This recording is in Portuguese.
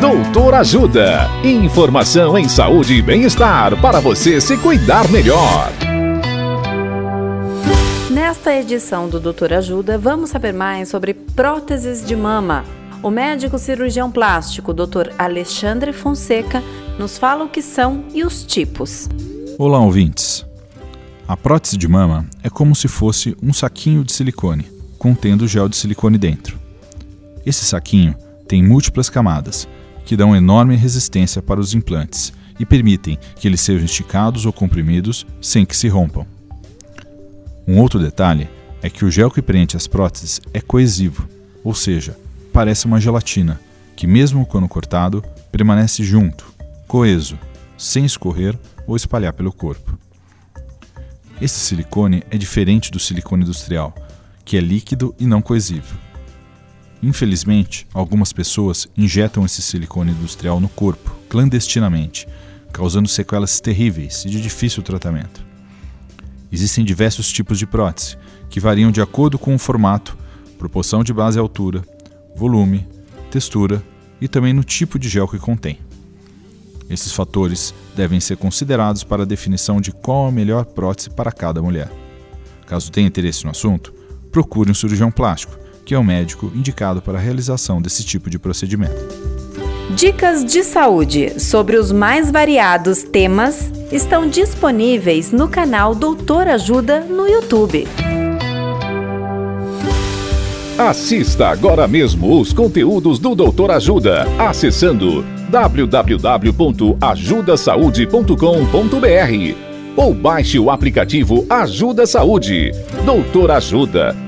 Doutor Ajuda. Informação em saúde e bem-estar para você se cuidar melhor. Nesta edição do Doutor Ajuda, vamos saber mais sobre próteses de mama. O médico cirurgião plástico, Dr. Alexandre Fonseca, nos fala o que são e os tipos. Olá, ouvintes. A prótese de mama é como se fosse um saquinho de silicone, contendo gel de silicone dentro. Esse saquinho tem múltiplas camadas que dão enorme resistência para os implantes e permitem que eles sejam esticados ou comprimidos sem que se rompam. Um outro detalhe é que o gel que preenche as próteses é coesivo, ou seja, parece uma gelatina, que mesmo quando cortado, permanece junto, coeso, sem escorrer ou espalhar pelo corpo. Esse silicone é diferente do silicone industrial, que é líquido e não coesivo. Infelizmente, algumas pessoas injetam esse silicone industrial no corpo, clandestinamente, causando sequelas terríveis e de difícil tratamento. Existem diversos tipos de prótese, que variam de acordo com o formato, proporção de base e altura, volume, textura e também no tipo de gel que contém. Esses fatores devem ser considerados para a definição de qual a melhor prótese para cada mulher. Caso tenha interesse no assunto, procure um cirurgião plástico que é o médico indicado para a realização desse tipo de procedimento. Dicas de saúde sobre os mais variados temas estão disponíveis no canal Doutor Ajuda no YouTube. Assista agora mesmo os conteúdos do Doutor Ajuda acessando www.ajudasaude.com.br ou baixe o aplicativo Ajuda Saúde. Doutor Ajuda